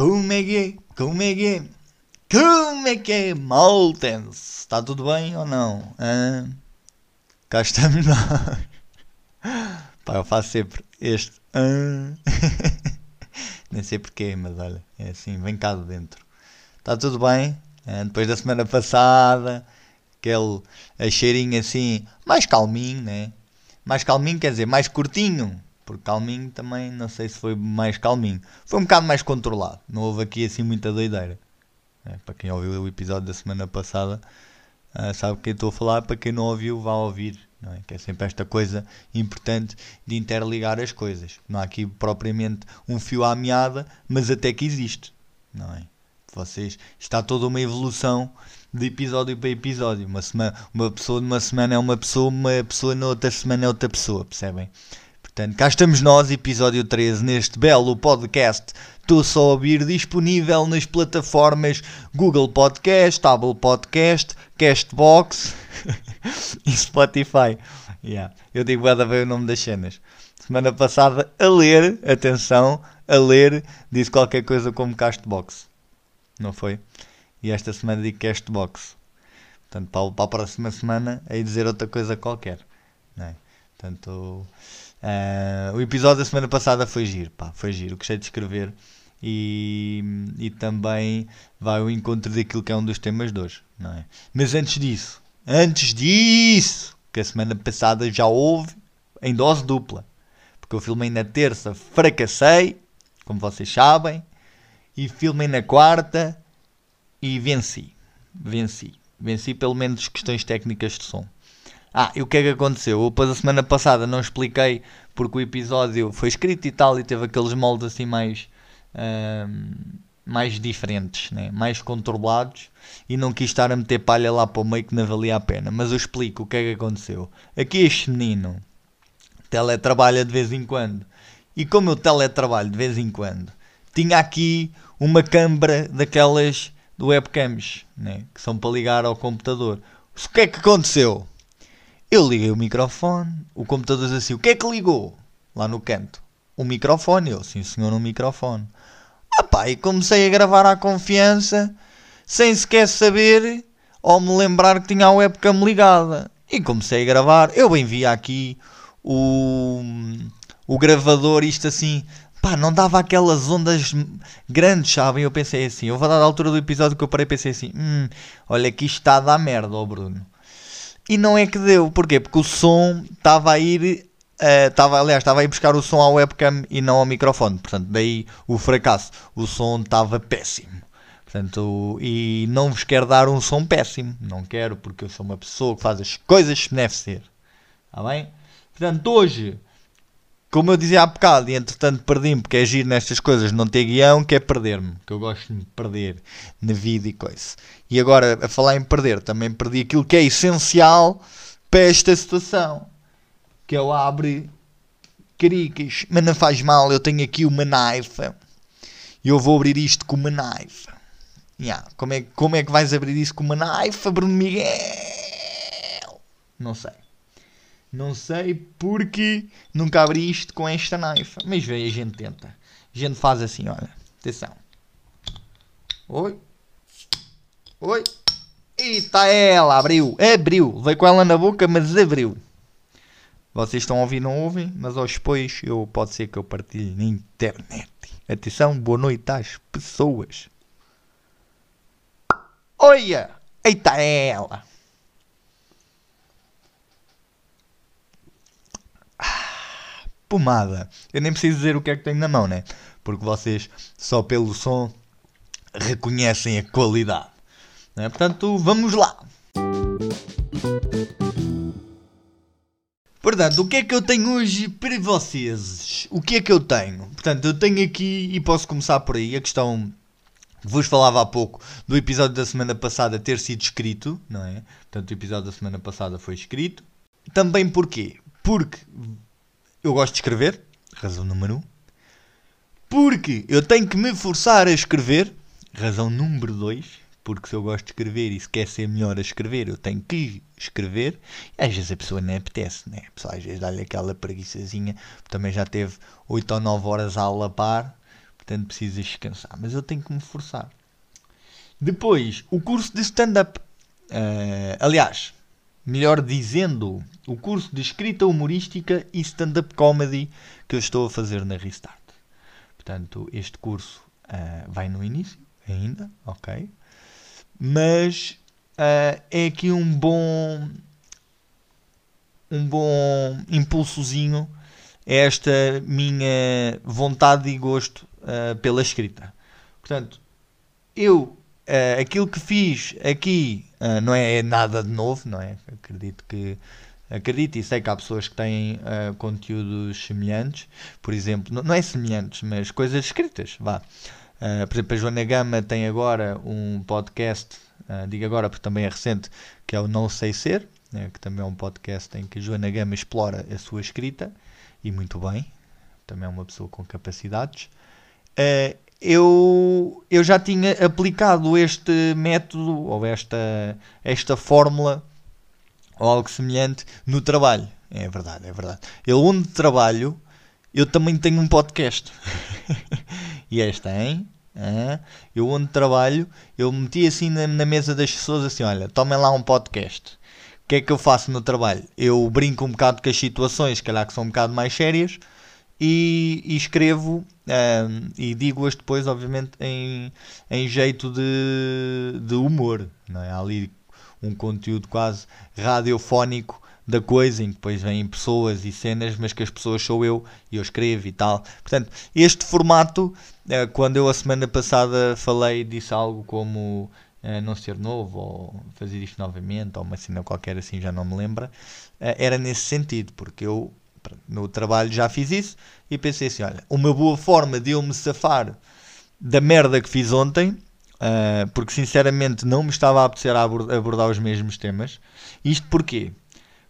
Como é que é? Como é que é? Como é que é, Maltens? Está tudo bem ou não? Ah, cá estamos nós. Pá, eu faço sempre este. Ah. Nem sei porquê, mas olha, é assim, vem cá de dentro. Está tudo bem? Ah, depois da semana passada, aquele cheirinho assim, mais calminho, né? Mais calminho quer dizer, mais curtinho. Porque calminho também, não sei se foi mais calminho. Foi um bocado mais controlado. Não houve aqui assim muita doideira. É, para quem ouviu o episódio da semana passada, uh, sabe o que estou a falar. Para quem não ouviu, vá ouvir. Não é? Que é sempre esta coisa importante de interligar as coisas. Não há aqui propriamente um fio à meada, mas até que existe. Não é? Vocês, está toda uma evolução de episódio para episódio. Uma, semana, uma pessoa numa semana é uma pessoa, uma pessoa na outra semana é outra pessoa, percebem? Portanto, cá estamos nós, episódio 13, neste belo podcast. Estou só a ouvir disponível nas plataformas Google Podcast, Apple Podcast, Castbox e Spotify. Yeah. Eu digo a ver o nome das cenas. Semana passada, a ler, atenção, a ler, disse qualquer coisa como Castbox. Não foi? E esta semana digo Castbox. Portanto, para a próxima semana, aí dizer outra coisa qualquer. Não é? Portanto, Uh, o episódio da semana passada foi giro, pá, foi giro, gostei de escrever e, e também vai ao encontro daquilo que é um dos temas de hoje, não é? Mas antes disso, antes disso, que a semana passada já houve em dose dupla, porque eu filmei na terça, fracassei, como vocês sabem, e filmei na quarta e venci, venci, venci pelo menos questões técnicas de som. Ah, e o que é que aconteceu? Eu, depois a semana passada não expliquei porque o episódio foi escrito e tal e teve aqueles moldes assim mais. Mais diferentes, né? mais controlados e não quis estar a meter palha lá para o meio que não valia a pena. Mas eu explico o que é que aconteceu. Aqui este menino teletrabalha de vez em quando e como eu teletrabalho de vez em quando, tinha aqui uma câmara daquelas do webcams né? que são para ligar ao computador. O que é que aconteceu? Eu liguei o microfone, o computador diz assim: o que é que ligou? Lá no canto. O microfone. Eu, sim senhor, um microfone. Ah pá, e comecei a gravar à confiança, sem sequer saber ou me lembrar que tinha a webcam ligada. E comecei a gravar. Eu envia aqui o, o gravador, isto assim, pá, não dava aquelas ondas grandes, sabem? Eu pensei assim, eu vou dar a altura do episódio que eu parei pensei assim, hum, olha que isto está a dar merda, ó Bruno. E não é que deu. Porquê? Porque o som estava a ir. Uh, aliás, estava a ir buscar o som à webcam e não ao microfone. Portanto, daí o fracasso. O som estava péssimo. Portanto, e não vos quero dar um som péssimo. Não quero, porque eu sou uma pessoa que faz as coisas que deve ser. Está bem? Portanto, hoje como eu dizia há bocado, e entretanto perdi-me, porque é giro nestas coisas, não ter guião, que é perder-me, que eu gosto de perder na vida e coisa. E agora, a falar em perder, também perdi aquilo que é essencial para esta situação, que é o abre caricas, mas não faz mal, eu tenho aqui uma naifa, e eu vou abrir isto com uma naifa. Yeah. Como, é, como é que vais abrir isso com uma naifa, Bruno Miguel? Não sei. Não sei porque nunca abri isto com esta naifa. Mas veio, a gente tenta. A gente faz assim, olha. Atenção. Oi. Oi. E está ela, abriu. Abriu. Veio com ela na boca, mas abriu. Vocês estão a ouvir, não ouvem, mas aos depois eu, pode ser que eu partilhe na internet. Atenção, boa noite às pessoas. Olha! Eita ela! Pomada. Eu nem preciso dizer o que é que tenho na mão, né? Porque vocês, só pelo som, reconhecem a qualidade. Né? Portanto, vamos lá. Portanto, o que é que eu tenho hoje para vocês? O que é que eu tenho? Portanto, eu tenho aqui, e posso começar por aí, a questão vos falava há pouco do episódio da semana passada ter sido escrito, não é? Portanto, o episódio da semana passada foi escrito. Também porquê? Porque eu gosto de escrever, razão número 1. Um. Porque eu tenho que me forçar a escrever, razão número 2. Porque se eu gosto de escrever e se quer ser melhor a escrever, eu tenho que escrever. E às vezes a pessoa nem apetece, né? A pessoa às vezes dá-lhe aquela preguiçazinha. Também já teve 8 ou 9 horas a alapar. Portanto, precisas descansar. Mas eu tenho que me forçar. Depois, o curso de stand-up. Uh, aliás, melhor dizendo, o curso de escrita humorística e stand-up comedy que eu estou a fazer na Restart. Portanto, este curso uh, vai no início ainda, ok? Mas uh, é aqui um bom um bom impulsozinho esta minha vontade e gosto uh, pela escrita. Portanto, eu aquilo que fiz aqui uh, não é nada de novo, não é? Acredito que acredito e sei que há pessoas que têm uh, conteúdos semelhantes, por exemplo, não, não, é semelhantes, mas coisas escritas, vá. Uh, por exemplo, a Joana Gama tem agora um podcast, uh, digo agora porque também é recente, que é o Não Sei Ser, né, que também é um podcast em que a Joana Gama explora a sua escrita, e muito bem, também é uma pessoa com capacidades. Eu, eu já tinha aplicado este método ou esta, esta fórmula ou algo semelhante no trabalho. É verdade, é verdade. Eu onde trabalho, eu também tenho um podcast. e este tem. eu onde trabalho, eu meti assim na, na, mesa das pessoas assim, olha, tomem lá um podcast. O que é que eu faço no trabalho? Eu brinco um bocado com as situações, calhar que são um bocado mais sérias, e, e escrevo um, e digo-as depois, obviamente, em, em jeito de, de humor. Não é? Há ali um conteúdo quase radiofónico da coisa, em que depois vêm pessoas e cenas, mas que as pessoas sou eu e eu escrevo e tal. Portanto, este formato, eh, quando eu a semana passada falei, disse algo como eh, não ser novo ou fazer isto novamente ou uma cena qualquer assim, já não me lembra, eh, era nesse sentido, porque eu no trabalho já fiz isso e pensei assim: olha, uma boa forma de eu me safar da merda que fiz ontem, uh, porque sinceramente não me estava a apetecer a abordar os mesmos temas. Isto porquê?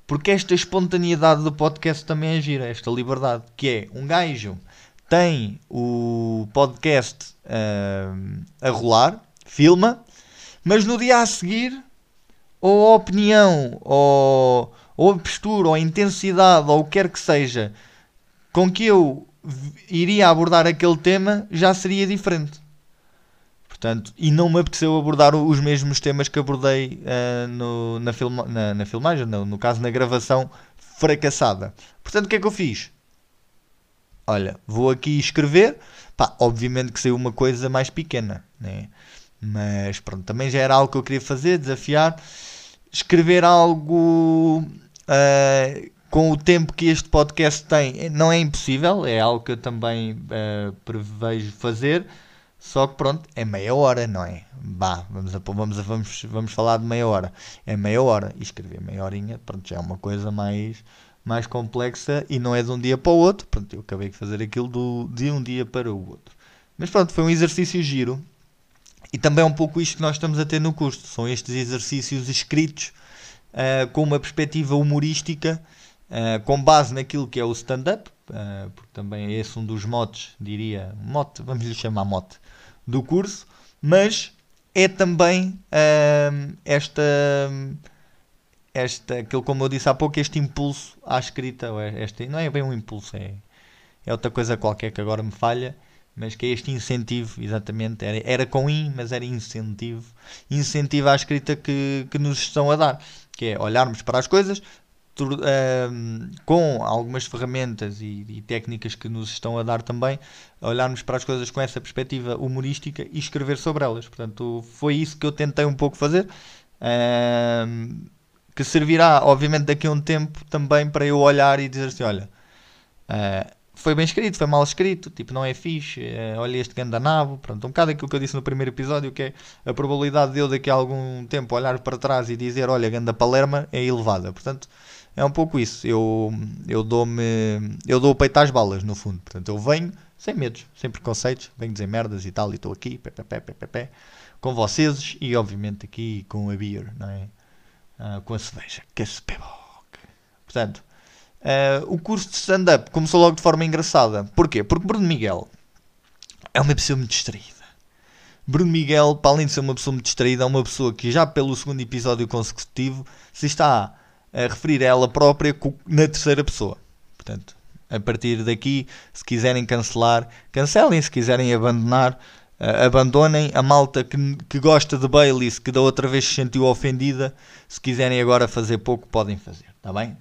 Porque esta espontaneidade do podcast também é gira, esta liberdade, que é um gajo tem o podcast uh, a rolar, filma, mas no dia a seguir, ou a opinião, ou ou a postura, ou a intensidade, ou o que quer que seja, com que eu iria abordar aquele tema, já seria diferente. Portanto, e não me apeteceu abordar os mesmos temas que abordei uh, no, na, filma, na, na filmagem, no, no caso na gravação fracassada. Portanto, o que é que eu fiz? Olha, vou aqui escrever. Pá, obviamente que saiu uma coisa mais pequena, né? Mas pronto, também já era algo que eu queria fazer, desafiar. Escrever algo Uh, com o tempo que este podcast tem, não é impossível, é algo que eu também uh, prevejo fazer. Só que pronto, é meia hora, não é? Bah, vamos, a, vamos, a, vamos, vamos falar de meia hora. É meia hora. E escrever meia horinha, pronto, já é uma coisa mais, mais complexa e não é de um dia para o outro. Pronto, eu acabei de fazer aquilo do, de um dia para o outro. Mas pronto, foi um exercício giro. E também é um pouco isto que nós estamos a ter no curso. São estes exercícios escritos uh, com uma perspectiva humorística, uh, com base naquilo que é o stand-up, uh, porque também é esse um dos motes, diria, mote, vamos lhe chamar mote, do curso, mas é também esta, esta, aquilo como eu disse há pouco, este impulso à escrita, este, não é bem um impulso, é, é outra coisa qualquer que agora me falha, mas que é este incentivo, exatamente, era, era com in, mas era incentivo, incentivo à escrita que, que nos estão a dar que é olharmos para as coisas ehm, com algumas ferramentas e, e, técnicas que nos estão a dar também, olharmos para as coisas com essa perspectiva humorística e escrever sobre elas. Portanto, foi isso que eu tentei um pouco fazer, ehm, que servirá, obviamente, daqui a um tempo também para eu olhar e dizer assim: olha. Uh, foi bem escrito, foi mal escrito, tipo, não é fixe, é, olha este gandanabo, pronto, um bocado aquilo que eu disse no primeiro episódio, que é a probabilidade de eu daqui a algum tempo olhar para trás e dizer, olha, ganda palerma, é elevada, portanto, é um pouco isso, eu, eu dou-me, eu dou o peito às balas, no fundo, portanto, eu venho sem medos, sem preconceitos, venho dizer merdas e tal, e estou aqui, pé, pé, pé, pé, pé, pé, com vocês, e obviamente aqui com a beer, não é? Ah, com a cerveja, que é Portanto, Uh, o curso de stand-up começou logo de forma engraçada. Porquê? Porque Bruno Miguel é uma pessoa muito distraída. Bruno Miguel, para além de ser uma pessoa muito distraída, é uma pessoa que já pelo segundo episódio consecutivo se está a referir a ela própria na terceira pessoa. Portanto, A partir daqui, se quiserem cancelar, cancelem. Se quiserem abandonar, uh, abandonem. A malta que, que gosta de Bailey, que da outra vez se sentiu ofendida, se quiserem agora fazer pouco, podem fazer. Está bem?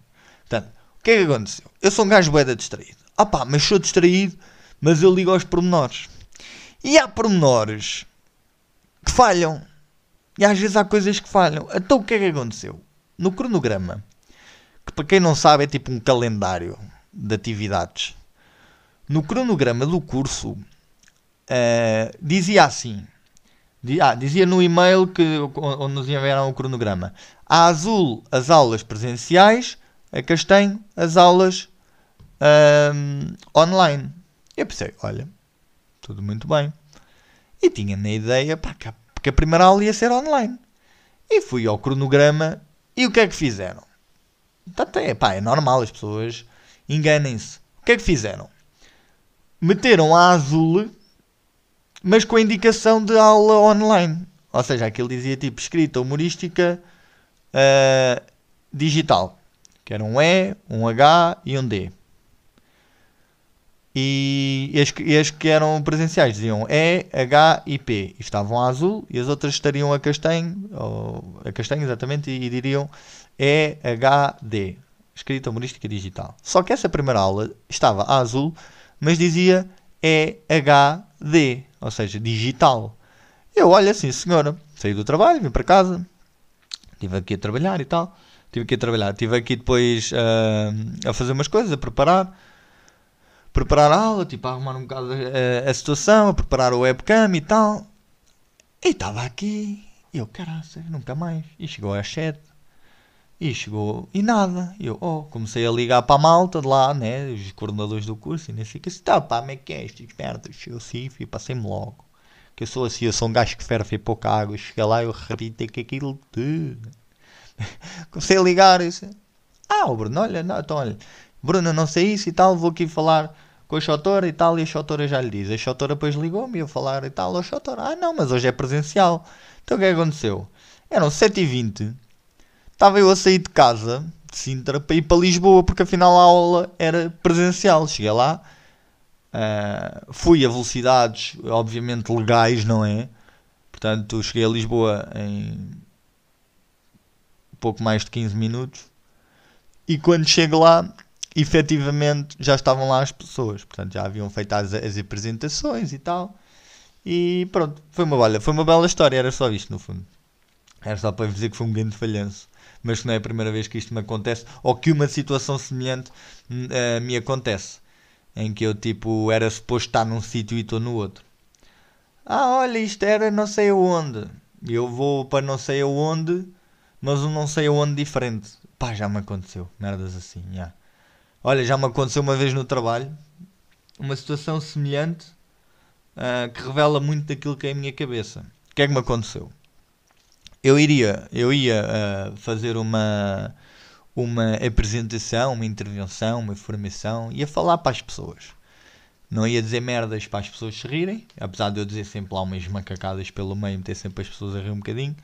Portanto, que é que aconteceu? Eu sou um gajo boeda distraído. Ah pá, mas sou distraído, mas eu ligo aos pormenores. E há pormenores que falham. E às vezes há coisas que falham. Então o que é que aconteceu? No cronograma, que para quem não sabe é tipo um calendário de atividades. No cronograma do curso, uh, dizia assim: ah, dizia no e-mail que, onde nos enviaram o cronograma: a azul as aulas presenciais, a castanho as aulas um, online. Eu pensei: olha, tudo muito bem. E tinha na ideia pá, que a primeira aula ia ser online. E fui ao cronograma e o que é que fizeram? Portanto, é, pá, é normal, as pessoas enganem-se. O que é que fizeram? Meteram a azul, mas com a indicação de aula online. Ou seja, aquilo dizia tipo escrita humorística uh, digital. Que era um E, um H e um D. E as, as que eram presenciais diziam E, H e P. E estavam a azul e as outras estariam a castanho, ou a castanho exatamente, e, e diriam E, H, D. Escrita humorística digital. Só que essa primeira aula estava a azul, mas dizia E, H, D. Ou seja, digital. Eu olho assim, senhora, saí do trabalho, vim para casa, estive aqui a trabalhar e tal. Estive aqui a trabalhar, estive aqui depois uh, a fazer umas coisas, a preparar preparar a aula, tipo, a arrumar um bocado a, a situação, a preparar o webcam e tal. E estava aqui, e eu, caraca, nunca mais. E chegou às 7. E chegou, e nada. Eu, oh, comecei a ligar para a malta de lá, né, os coordenadores do curso, e nem sei que. Assim, tá, pá, como é que é, estes merdas? Eu sim, fui, passei-me logo. Que eu sou assim, eu sou um gajo que ferve pouca água. Cheguei lá, eu repito que aquilo tudo. comecei a ligar, e disse, ah, o Bruno, olha, não, então olha, Bruno, não sei isso e tal, vou aqui falar com a Chotora e tal, e a Chotora já lhe diz. A Chotora depois ligou-me e eu falar e tal, a Chotora, ah não, mas hoje é presencial. Então o que é que aconteceu? Eram 7h20, estava eu a sair de casa, de Sintra, para ir para Lisboa, porque afinal a aula era presencial. Cheguei lá, uh, fui a velocidades, obviamente legais, não é? Portanto, cheguei a Lisboa em pouco mais de 15 minutos. E quando chego lá, efetivamente já estavam lá as pessoas, portanto já haviam feito as, as apresentações e tal. E pronto, foi uma, olha, foi uma bela história, era só isto no fundo. Era só para dizer que foi um grande falhanço. Mas que não é a primeira vez que isto me acontece, ou que uma situação semelhante uh, me acontece. Em que eu tipo era suposto estar num sítio e estou no outro. Ah, olha, isto era não sei aonde. Eu vou para não sei aonde, mas um não sei aonde diferente. Pá, já me aconteceu. Merdas assim. Yeah. Olha, já me aconteceu uma vez no trabalho uma situação semelhante uh, que revela muito daquilo que é a minha cabeça. O que é que me aconteceu? Eu iria, eu ia uh, fazer uma, uma apresentação, uma intervenção, uma formação, ia falar para as pessoas. Não ia dizer merdas para as pessoas se rirem, apesar de eu dizer sempre lá umas macacadas pelo meio, meter sempre as pessoas a rir um bocadinho.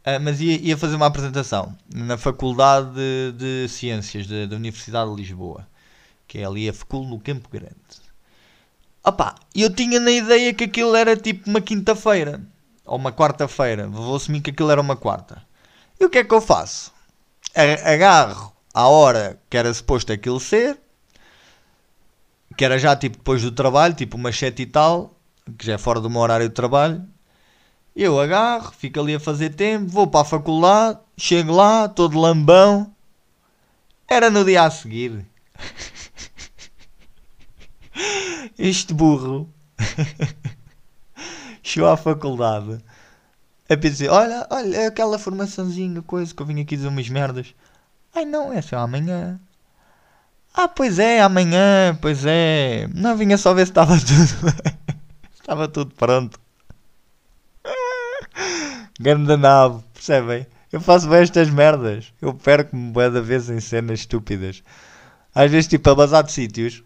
Uh, mas ia, ia, fazer uma apresentação na Faculdade de, de Ciências da, da, Universidade de Lisboa, que é ali a Facul no Campo Grande. Opa, eu tinha na ideia que aquilo era tipo uma quinta-feira ou uma quarta-feira. Vou assumir que aquilo era uma quarta. E o que é que eu faço? Agarro à hora que era suposto aquilo ser, que era já tipo depois do trabalho, tipo uma sete e tal, que já é fora do meu horário de trabalho, eu agarro, fico ali a fazer tempo, vou para a faculdade, chego lá, todo lambão. Era no dia a seguir. este burro chegou à faculdade a pensar, olha, olha, aquela formaçãozinha, coisa que eu vim aqui dizer umas merdas. Ai não, é só amanhã. Ah, pois é, amanhã, pois é. Não, vinha só ver se estava tudo estava tudo pronto. Ganda nave, percebem? Eu faço bem estas merdas. Eu perco-me bué da vez em cenas estúpidas. Às vezes, tipo, a bazar de sítios,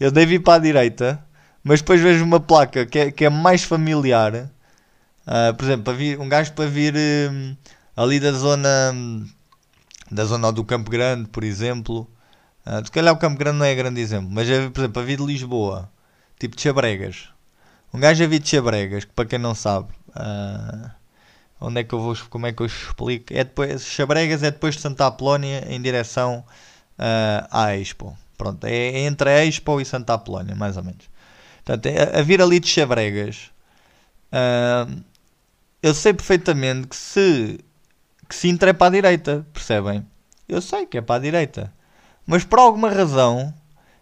eu devo ir para a direita, mas depois vejo uma placa que é, que é mais familiar. Uh, por exemplo, vir, um gajo para vir uh, ali da zona da zona do Campo Grande, por exemplo, Uh, se calhar o Campo Grande não é grande exemplo, mas por exemplo, a vida de Lisboa, tipo de Chabregas. Um gajo a vir de Chabregas, que para quem não sabe, uh, onde é que eu vou, como é que eu explico? É depois, Chabregas é depois de Santa Apolónia em direção uh, à Expo. Pronto, é entre a Expo e Santa Apolónia, mais ou menos. Portanto, é, a vir ali de Chabregas, uh, eu sei perfeitamente que se que Sintra é para a direita, percebem? Eu sei que é para a direita. Mas por alguma razão,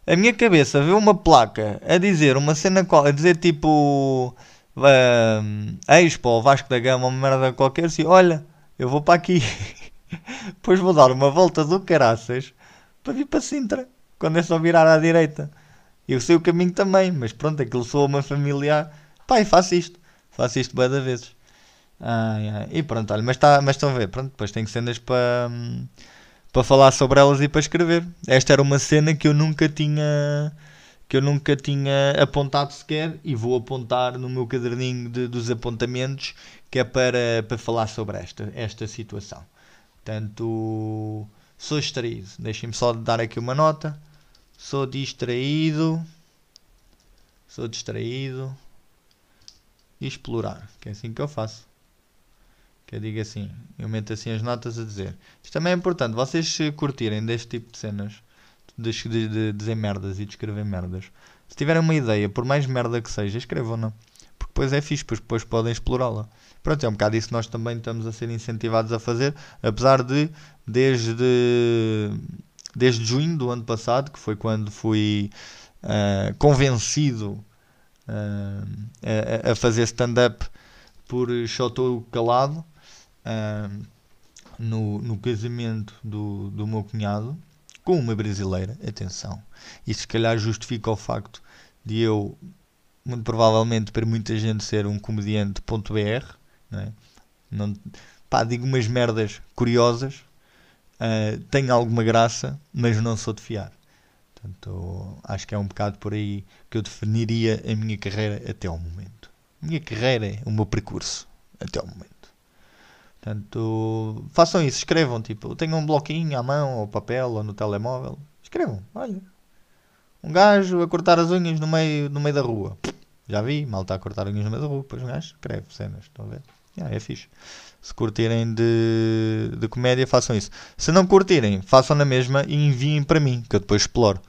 a minha cabeça vê uma placa a dizer uma cena, a dizer tipo uh, Expo Vasco da Gama, uma merda qualquer, assim, olha, eu vou para aqui. Depois vou dar uma volta do caraças para vir para Sintra, quando é só virar à direita. Eu sei o caminho também, mas pronto, aquilo soa uma familiar. Pai, faço isto. Faço isto bem das vezes. Ai, ai. E pronto, olha, mas, tá, mas estão a ver, pronto, depois tenho cenas para para falar sobre elas e para escrever. Esta era uma cena que eu nunca tinha que eu nunca tinha apontado sequer e vou apontar no meu caderninho de, dos apontamentos que é para, para falar sobre esta, esta situação. Portanto, sou distraído. Deixem-me só dar aqui uma nota. Sou distraído. Sou distraído. Explorar, que é assim que eu faço. Que eu digo assim, eu meto assim as notas a dizer. Isto também é importante, vocês curtirem deste tipo de cenas, de, de, de dizer merdas e de escrever merdas. Se tiverem uma ideia, por mais merda que seja, escrevam-na. Porque depois é fixe, depois, depois podem explorá-la. Pronto, é um bocado isso que nós também estamos a ser incentivados a fazer, apesar de, desde, desde junho do ano passado, que foi quando fui uh, convencido uh, a, a, fazer stand-up por só estou calado, uh, no, no casamento do, do meu cunhado com uma brasileira, atenção. Isso se calhar justifica o facto de eu, muito provavelmente para muita gente, ser um comediante ponto .br, não é? Não, pá, digo umas merdas curiosas, uh, tenho alguma graça, mas não sou de fiar. Portanto, acho que é um bocado por aí que eu definiria a minha carreira até ao momento. Minha carreira é o meu percurso até ao momento. Portanto, façam isso, escrevam, tipo, tenham um bloquinho à mão, ou papel, ou no telemóvel. Escrevam, olha. Um gajo a cortar as unhas no meio, no meio da rua. Já vi, mal está a cortar unhas no meio da rua, depois um gajo escreve cenas, estão a ver? Yeah, é fixe. Se curtirem de, de comédia, façam isso. Se não curtirem, façam na mesma e enviem para mim, que eu depois exploro.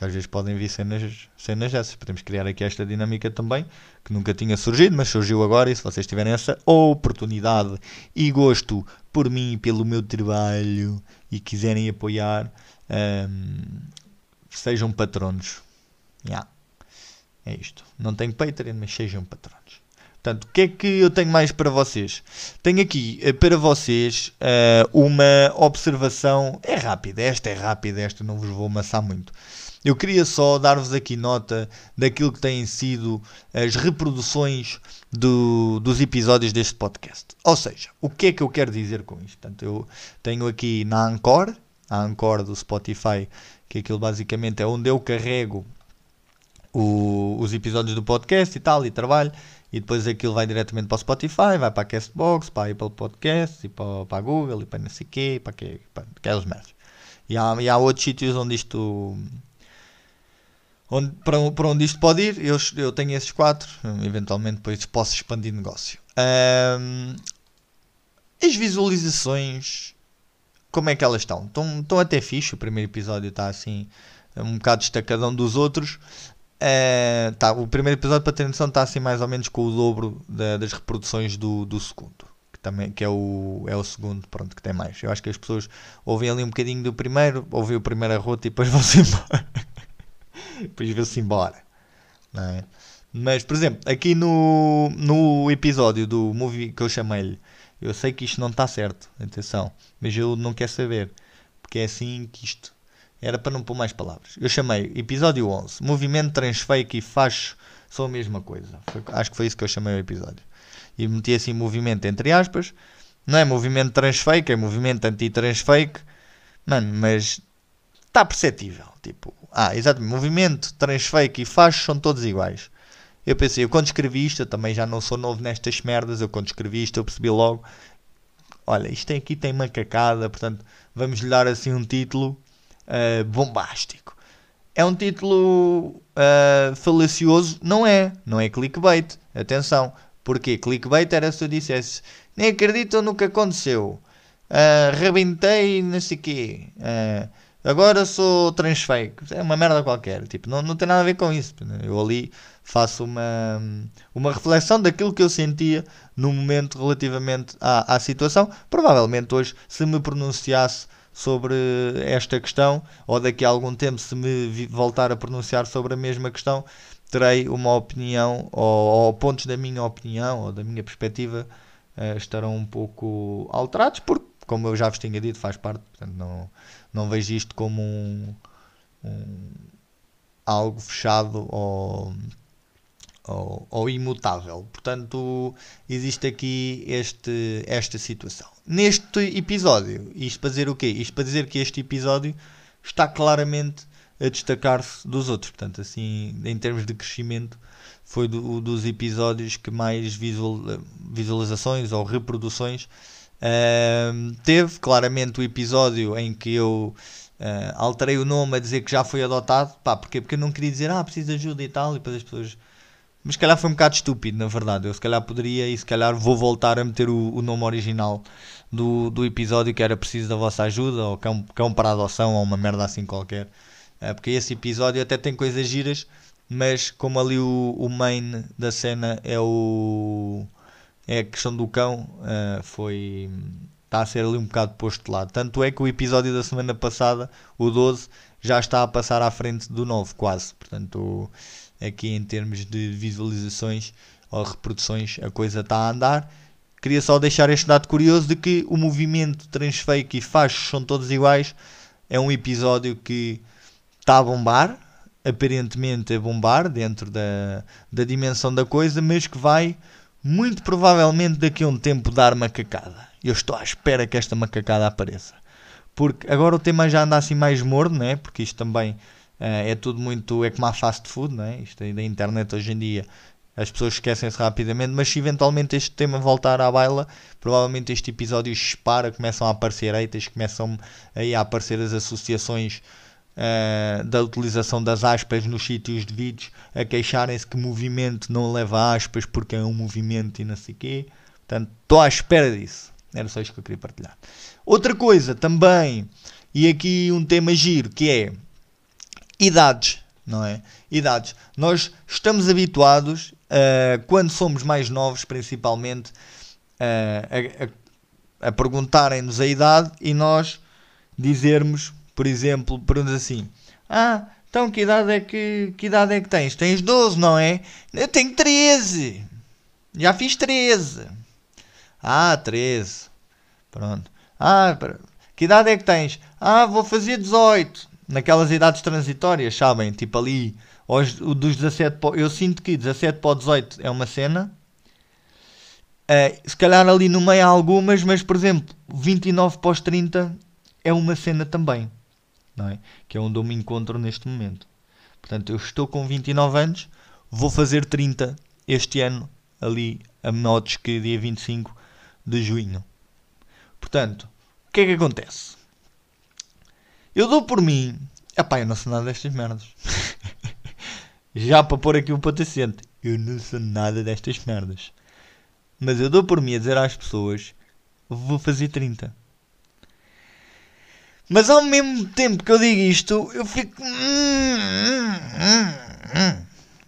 Porque às vezes podem vir cenas, cenas dessas. Podemos criar aqui esta dinâmica também, que nunca tinha surgido, mas surgiu agora. E se vocês tiverem essa oportunidade e gosto por mim, pelo meu trabalho e quiserem apoiar, um, sejam patronos. Yeah. É isto. Não tenho Patreon, mas sejam patronos. Portanto, o que é que eu tenho mais para vocês? Tenho aqui uh, para vocês uh, uma observação. É rápida, esta é rápida, esta não vos vou amassar muito. Eu queria só dar-vos aqui nota daquilo que têm sido as reproduções do, dos episódios deste podcast. Ou seja, o que é que eu quero dizer com isto? Portanto, eu tenho aqui na Anchor, a Anchor do Spotify, que aquilo basicamente é onde eu carrego o, os episódios do podcast e tal, e trabalho, e depois aquilo vai diretamente para o Spotify, vai para a Castbox, para a Apple Podcasts, e para, para a Google, e para não sei quê, para, que, para aquelas merdas. E há, e há outros sítios onde isto onde, para, para onde isto pode ir, eu, eu tenho esses quatro, eventualmente depois posso expandir negócio. Um, as visualizações, como é que elas estão? Estão, estão até fixe, o primeiro episódio está assim, um bocado destacadão dos outros. Uh, tá, o primeiro episódio, para ter noção, está assim mais ou menos com o dobro da, das reproduções do, do segundo. Que, também, que é, o, é o segundo, pronto, que tem mais. Eu acho que as pessoas ouvem ali um bocadinho do primeiro, ouvem o primeiro a rota e depois vão-se embora depois vê-se embora. É? Mas, por exemplo, aqui no, no episódio do movie que eu chamei-lhe, eu sei que isto não está certo, atenção, mas eu não quero saber, porque é assim que isto era para não pôr mais palavras. Eu chamei episódio 11, movimento transfake e facho são a mesma coisa. Foi, acho que foi isso que eu chamei o episódio. E meti assim movimento entre aspas. Não é movimento transfake, é movimento anti-transfake. Mano, mas está perceptível. Tipo, ah, exatamente, movimento, transfake e facho são todos iguais. Eu pensei, eu quando escrevi isto, eu também já não sou novo nestas merdas, eu quando escrevi isto eu percebi logo, olha, isto aqui tem uma cacada, portanto, vamos lhe dar assim um título uh, bombástico. É um título uh, falacioso? Não é. Não é clickbait. Atenção. Porquê? Clickbait era se tu dissesse nem acreditam no que aconteceu. Uh, rebentei, não sei quê. Uh, agora sou transfake. É uma merda qualquer. Tipo, não, não tem nada a ver com isso. Eu ali faço uma, uma reflexão daquilo que eu sentia no momento relativamente à, à situação. Provavelmente hoje, se me pronunciasse sobre esta questão, ou daqui a algum tempo, se me voltar a pronunciar sobre a mesma questão, terei uma opinião, ou, ou pontos da minha opinião, ou da minha perspectiva, uh, estarão um pouco alterados, porque, como eu já vos tinha dito, faz parte, portanto, não, não vejo isto como um, um algo fechado ou, ou, ou, imutável. Portanto, existe aqui este, esta situação. Neste episódio, isto para dizer o quê? Isto para dizer que este episódio está claramente a destacar-se dos outros. Portanto, assim, em termos de crescimento, foi do, dos episódios que mais visual, visualizações ou reproduções uh, teve. Claramente, o episódio em que eu uh, alterei o nome a dizer que já foi adotado. Pá, porquê? Porque eu não queria dizer, ah, preciso de ajuda e tal, e depois as pessoas. Mas se calhar foi um bocado estúpido, na verdade. Eu se calhar poderia e se calhar vou voltar a meter o, o nome original do, do episódio que era preciso da vossa ajuda, ou cão, cão para adoção, ou uma merda assim qualquer. Uh, porque esse episódio até tem coisas giras, mas como ali o, o main da cena é o é a questão do cão, uh, foi está a ser ali um bocado posto de lado. Tanto é que o episódio da semana passada, o 12, já está a passar à frente do 9, quase. Portanto, aqui em termos de visualizações ou reproduções, a coisa está a andar. Queria só deixar este dado curioso de que o movimento transfake e fachos são todos iguais. É um episódio que está a bombar, aparentemente a bombar dentro da, da dimensão da coisa, mas que vai muito provavelmente daqui a um tempo dar macacada. Eu estou à espera que esta macacada apareça. Porque agora o tema já anda assim mais morno, né? porque isto também uh, é tudo muito. é como a fast food, né? isto da internet hoje em dia. As pessoas esquecem-se rapidamente, mas se eventualmente este tema voltar à baila, provavelmente este episódio dispara, começam a aparecer eitas, começam aí a aparecer as associações uh, da utilização das aspas nos sítios de vídeos a queixarem-se que movimento não leva aspas porque é um movimento e não sei quê. Portanto, estou à espera disso. Era só isto que eu queria partilhar. Outra coisa também, e aqui um tema giro, que é idades, não é? Idades. Nós estamos habituados, uh, quando somos mais novos, principalmente, uh, a, a, a perguntarem-nos a idade e nós dizermos por exemplo, perguntas assim: Ah, então que idade é que, que idade é que tens? Tens 12, não é? Eu tenho 13. Já fiz 13. Ah, 13. Pronto. Ah, que idade é que tens? Ah, vou fazer 18. Naquelas idades transitórias, sabem? Tipo ali, os, dos 17 Eu sinto que 17 para 18 é uma cena. Uh, se calhar ali no meio há algumas, mas por exemplo, 29 para os 30 é uma cena também não é? Que é onde eu me encontro neste momento. Portanto, eu estou com 29 anos, vou fazer 30 este ano, ali a modos que dia 25 de junho. Portanto, o que é que acontece? Eu dou por mim, epá, eu não sou nada destas merdas. Já para pôr aqui um patacente, eu não sou nada destas merdas. Mas eu dou por mim a dizer às pessoas, vou fazer 30. Mas ao mesmo tempo que eu digo isto, eu fico.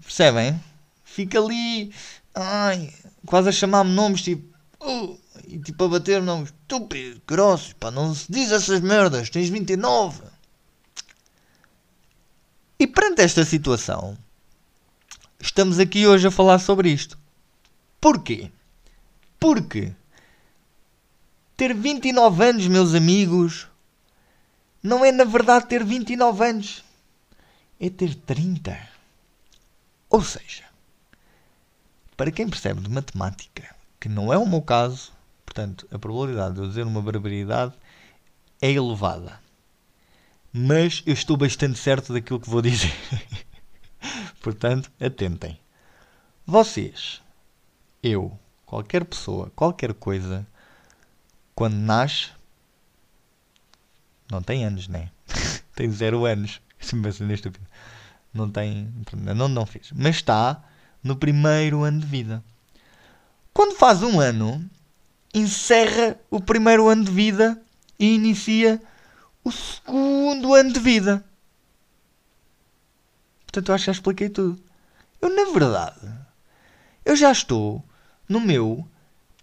Percebem? Fica ali. Ai, quase a chamar-me nomes tipo. Uh, e tipo a bater nomes estúpido, grosso. Pá, não se diz essas merdas. Tens 29. E perante esta situação, estamos aqui hoje a falar sobre isto. Porquê? Porque ter 29 anos, meus amigos não é na verdade ter 29 anos, é ter 30. Ou seja, para quem percebe de matemática, que não é o meu caso, portanto, a probabilidade de eu dizer uma barbaridade é elevada. Mas eu estou bastante certo daquilo que vou dizer. portanto, atentem. Vocês, eu, qualquer pessoa, qualquer coisa, quando nasce, não tem anos, né? tem 0 anos. Se me pensa estúpido. Não tem. Não, não fez. Mas está no primeiro ano de vida. Quando faz um ano, encerra o primeiro ano de vida e inicia o segundo ano de vida. Portanto, acho que já expliquei tudo. Eu, na verdade, eu já estou no meu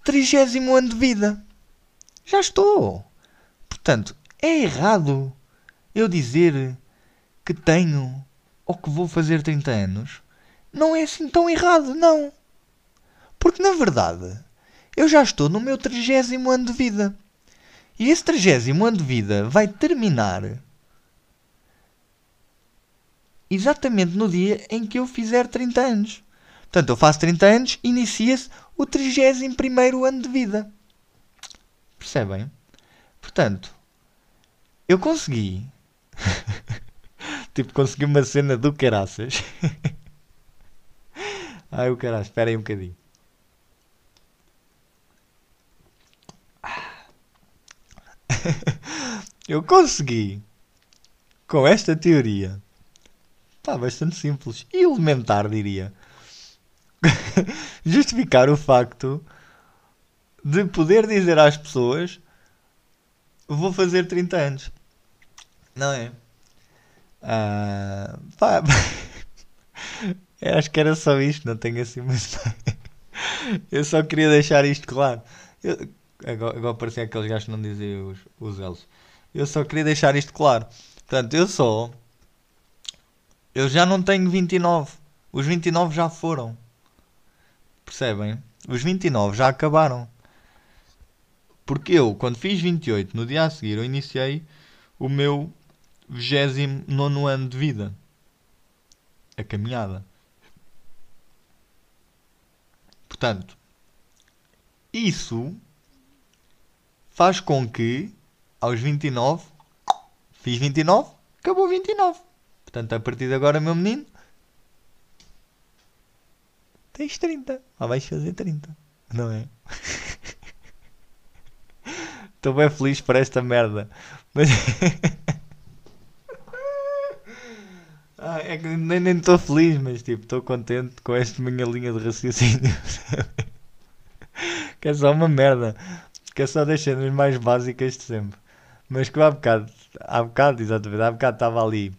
trigésimo ano de vida. Já estou. Portanto, é errado eu dizer que tenho ou que vou fazer 30 anos. Não é assim tão errado, não. Porque, na verdade, eu já estou no meu trigésimo ano de vida. E esse trigésimo ano de vida vai terminar exatamente no dia em que eu fizer 30 anos. Portanto, eu faço 30 anos, inicia-se o 31 ano de vida. Percebem? Portanto, eu consegui. tipo, consegui uma cena do caraças. Ai, o caralho, espera aí um bocadinho. eu consegui, com esta teoria, pá, bastante simples e elementar, diria, justificar o facto de poder dizer às pessoas vou fazer 30 anos. Não é? Ah, pá, acho que era só isto, não tenho assim eu só queria deixar isto claro. Eu, agora, agora parecia aqueles gajos que não dizem os, os elos. Eu só queria deixar isto claro. Portanto, eu só. Eu já não tenho 29. Os 29 já foram. Percebem? Os 29 já acabaram. Porque eu, quando fiz 28, no dia a seguir, eu iniciei o meu 29 ano de vida. A caminhada. Portanto, isso faz com que aos 29 fiz 29, acabou 29. Portanto, a partir de agora, meu menino, tens 30. Ou vais fazer 30. Não é? Estou bem feliz por esta merda. Mas. ah, é que nem estou feliz, mas tipo, estou contente com esta minha linha de raciocínio. que é só uma merda. Que é só das cenas mais básicas de sempre. Mas que há bocado, há bocado, exatamente, há bocado estava ali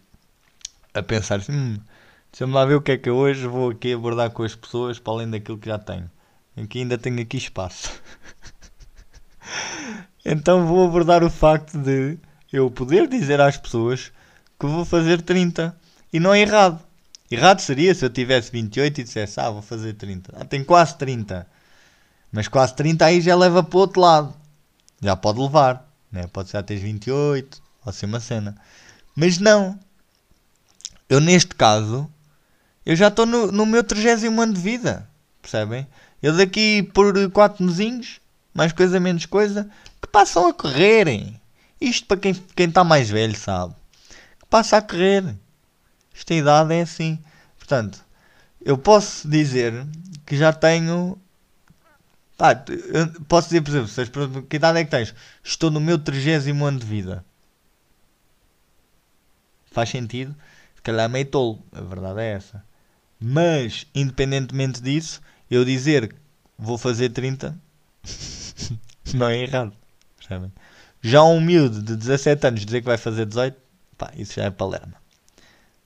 a pensar assim, hum, Deixa-me lá ver o que é que eu hoje vou aqui abordar com as pessoas para além daquilo que já tenho. Aqui ainda tenho aqui espaço. então vou abordar o facto de eu poder dizer às pessoas que vou fazer 30. E não é errado. Errado seria se eu tivesse 28 e dissesse, ah, vou fazer 30. Ah, tenho quase 30. Mas quase 30 aí já leva para o outro lado. Já pode levar. Né? Pode ser até 28. Ou ser uma cena. Mas não. Eu neste caso eu já estou no, no meu 30 ano de vida. Percebem? Eu daqui por 4 mesinhos, mais coisa menos coisa, que passam a correrem. Isto para quem está quem tá mais velho sabe. Que passa a correr. Esta idade é assim. Portanto, eu posso dizer que já tenho. Ah, posso dizer, por exemplo, que idade é que tens? Estou no meu 30 ano de vida. Faz sentido? Se calhar meio tolo. A verdade é essa. Mas, independentemente disso, eu dizer vou fazer 30 não é errado. Percebem? Já um miúdo de 17 anos dizer que vai fazer 18, pá, isso já é palerma.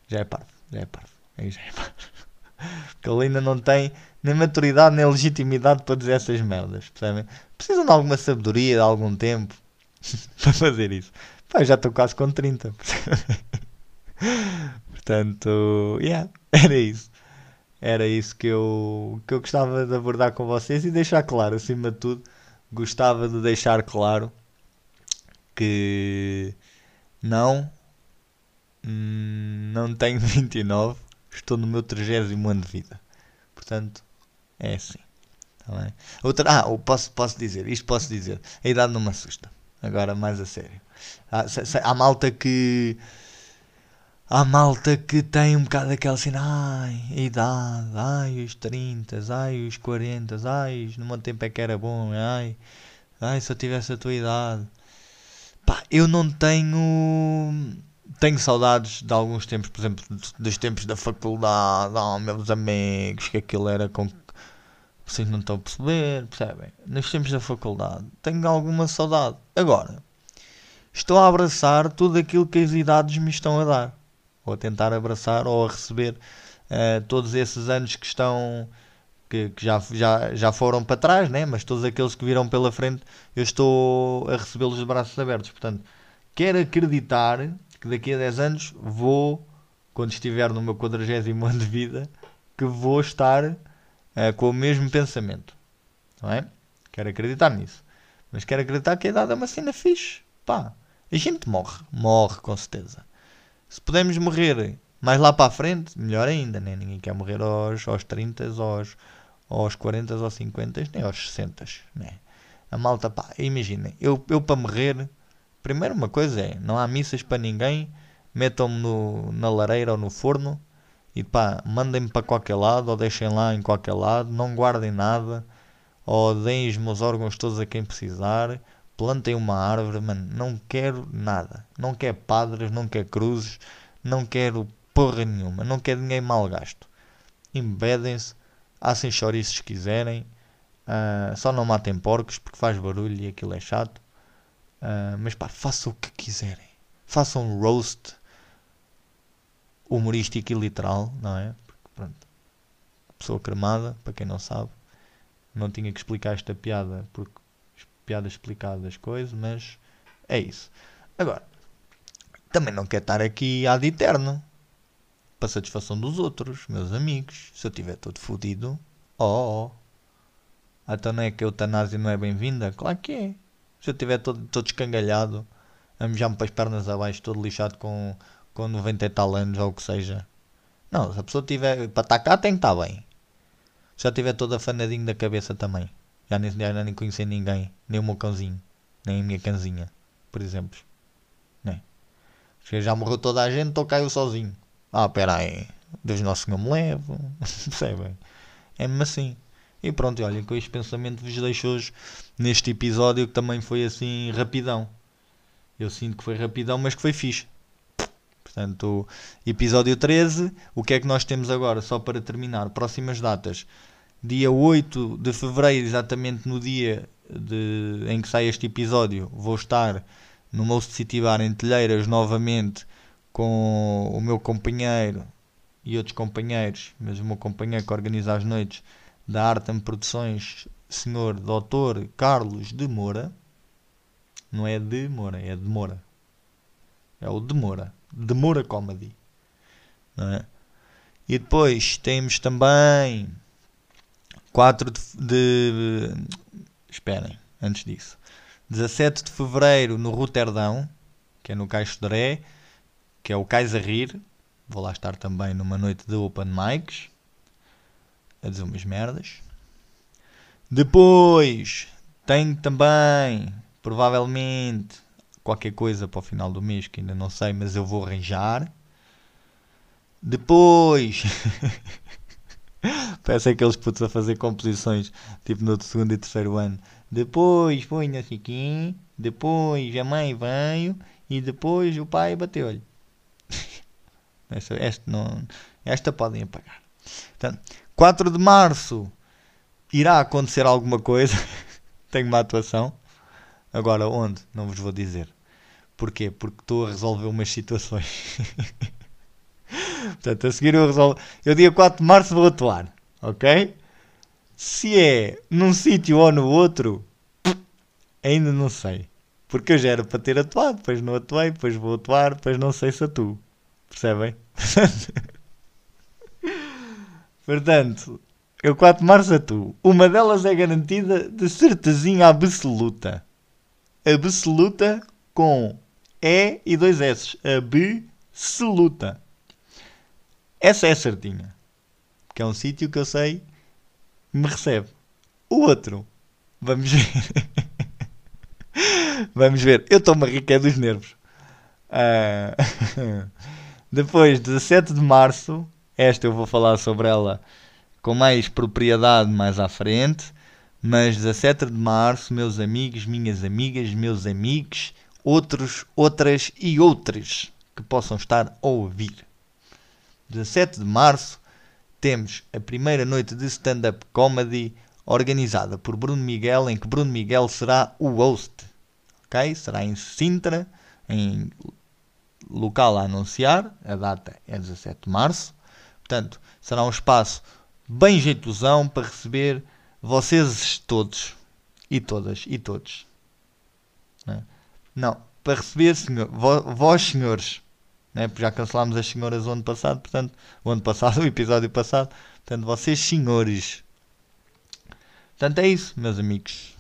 Já é parvo. Já é parvo. Aí já é parvo. Porque ele ainda não tem nem maturidade nem legitimidade para dizer essas merdas. Percebem? Precisam de alguma sabedoria, de algum tempo para fazer isso. Pá, já estou quase com 30. Portanto, yeah, era isso. Era isso que eu, que eu gostava de abordar com vocês e deixar claro, acima de tudo, gostava de deixar claro que não, não tenho 29, estou no meu 30 ano de vida. Portanto, é assim. Tá Outra, ah, posso, posso dizer, isto posso dizer, a idade não me assusta. Agora, mais a sério. Há, há malta que Há malta que tem um bocado aquela cena, ai, a idade, ai, os 30, ai, os 40, ai, no meu tempo é que era bom, ai, ai, se eu tivesse a tua idade. Pá, eu não tenho. tenho saudades de alguns tempos, por exemplo, dos tempos da faculdade, oh, meus amigos, que aquilo era com. Vocês não estão a perceber, percebem? Nos tempos da faculdade, tenho alguma saudade. Agora, estou a abraçar tudo aquilo que as idades me estão a dar, ou a tentar abraçar, ou a receber uh, todos esses anos que estão. Que, que, já, já, já foram para trás, né? mas todos aqueles que viram pela frente, eu estou a recebê-los de braços abertos. Portanto, quero acreditar que daqui a 10 anos vou, quando estiver no meu 40 ano de vida, que vou estar uh, com o mesmo pensamento. Não é? Quero acreditar nisso. Mas quero acreditar que a idade é uma cena fixe. Pá, a gente morre. Morre, com certeza. Se pudermos morrer mais lá para a frente, melhor ainda, né? Ninguém quer morrer aos, aos 30, aos, aos 40, aos 50, nem aos 60, né? A malta, pá, imaginem, eu, eu para morrer Primeiro, uma coisa é: não há missas para ninguém, metam-me na lareira ou no forno e pá, mandem-me para qualquer lado ou deixem lá em qualquer lado, não guardem nada ou deem os meus órgãos todos a quem precisar, plantem uma árvore, mano, não quero nada, não quero padres, não quero cruzes, não quero porra nenhuma, não quero ninguém mal gasto. Embedem-se, assem chouriços se quiserem, uh, só não matem porcos porque faz barulho e aquilo é chato. Uh, mas pá, façam o que quiserem. Façam um roast humorístico e literal, não é? Porque, pronto, pessoa cremada, para quem não sabe, não tinha que explicar esta piada porque piadas explicadas coisas, mas é isso. Agora, também não quero estar aqui ad eterno para satisfação dos outros, meus amigos. Se eu estiver todo fodido, oh, oh. Então não é que a eutanásia não é bem-vinda? Claro que é. Se eu estiver todo, todo escangalhado, a mejar-me para as pernas abaixo, todo lixado com, com 90 e tal anos ou o que seja. Não, se a pessoa tiver. Para cá tem que estar bem. Se já estiver todo afanadinho da cabeça também. Já nem, já nem conhecer ninguém. Nem o meu cãozinho. Nem a minha cãozinha. Por exemplo. Se já morreu toda a gente, estou caiu sozinho. Ah, pera aí. Deus Nosso Senhor me leva. Percebem? É mesmo assim. E pronto, olha, com este pensamento vos deixo hoje neste episódio que também foi assim rapidão. Eu sinto que foi rapidão, mas que foi fixe. Portanto, episódio 13, o que é que nós temos agora? Só para terminar, próximas datas. Dia 8 de fevereiro, exatamente no dia de, em que sai este episódio, vou estar no Most City Bar em Telheiras novamente com o meu companheiro e outros companheiros, mas o meu companheiro que organiza as noites da Artem Produções, Sr. Dr. Carlos de Moura. Não é de Moura, é de Moura. É o de Moura. De Moura Comedy. Não é? E depois temos também 4 de, de. Esperem, antes disso. 17 de Fevereiro no Roterdão, que é no Caixo de Ré, que é o Cais a Rir. Vou lá estar também numa noite de open mics a dizer umas merdas. Depois tenho também, provavelmente, qualquer coisa para o final do mês que ainda não sei, mas eu vou arranjar. Depois, parece aqueles putos a fazer composições tipo no segundo e terceiro ano. Depois foi não sei quem, depois a mãe veio e depois o pai bateu-lhe. esta, esta, não, esta podem apagar. Portanto, 4 de março irá acontecer alguma coisa. Tenho uma atuação. Agora, onde? Não vos vou dizer. Porquê? Porque estou a resolver umas situações. Portanto, a seguir eu resolvo. Eu, dia 4 de março, vou atuar. Ok? Se é num sítio ou no outro, ainda não sei. Porque eu já era para ter atuado, depois não atuei, depois vou atuar, depois não sei se atuo. Percebem? Portanto, eu 4 de março atuo. Uma delas é garantida de certezinha absoluta. Absoluta com E e dois S. Absoluta. Essa é certinha. Que é um sítio que eu sei me recebe. O outro, vamos ver. vamos ver. Eu estou-me a é dos nervos. Uh... Depois, 17 de março, esta eu vou falar sobre ela com mais propriedade mais à frente. Mas 17 de março, meus amigos, minhas amigas, meus amigos, outros, outras e outras. que possam estar a ouvir. 17 de março temos a primeira noite de stand-up comedy organizada por Bruno Miguel, em que Bruno Miguel será o host. Ok? Será em Sintra, em local a anunciar. A data é 17 de março. Portanto, será um espaço bem jeitosão para receber vocês todos e todas e todos. Não, é? não para receber senhor, vós senhores, né? já cancelámos as senhoras o ano passado, portanto, o ano passado, o episódio passado, portanto, vocês senhores. Portanto, é isso, meus amigos.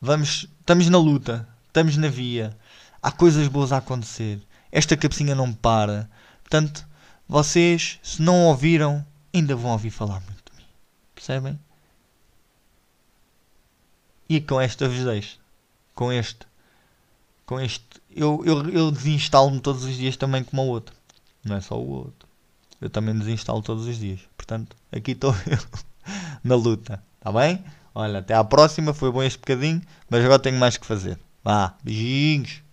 Vamos, estamos na luta, estamos na via, há coisas boas a acontecer. Esta cabecinha não para. Portanto, vocês, se não ouviram, ainda vão ouvir falar muito de mim. Percebem? E com esta vos deixo. Com este. Com este. Eu, eu, eu desinstalo-me todos os dias também como o outro. Não é só o outro. Eu também desinstalo todos os dias. Portanto, aqui estou eu na luta. Está bem? Olha, até à próxima. Foi bom este bocadinho. Mas agora tenho mais que fazer. Vá, beijinhos.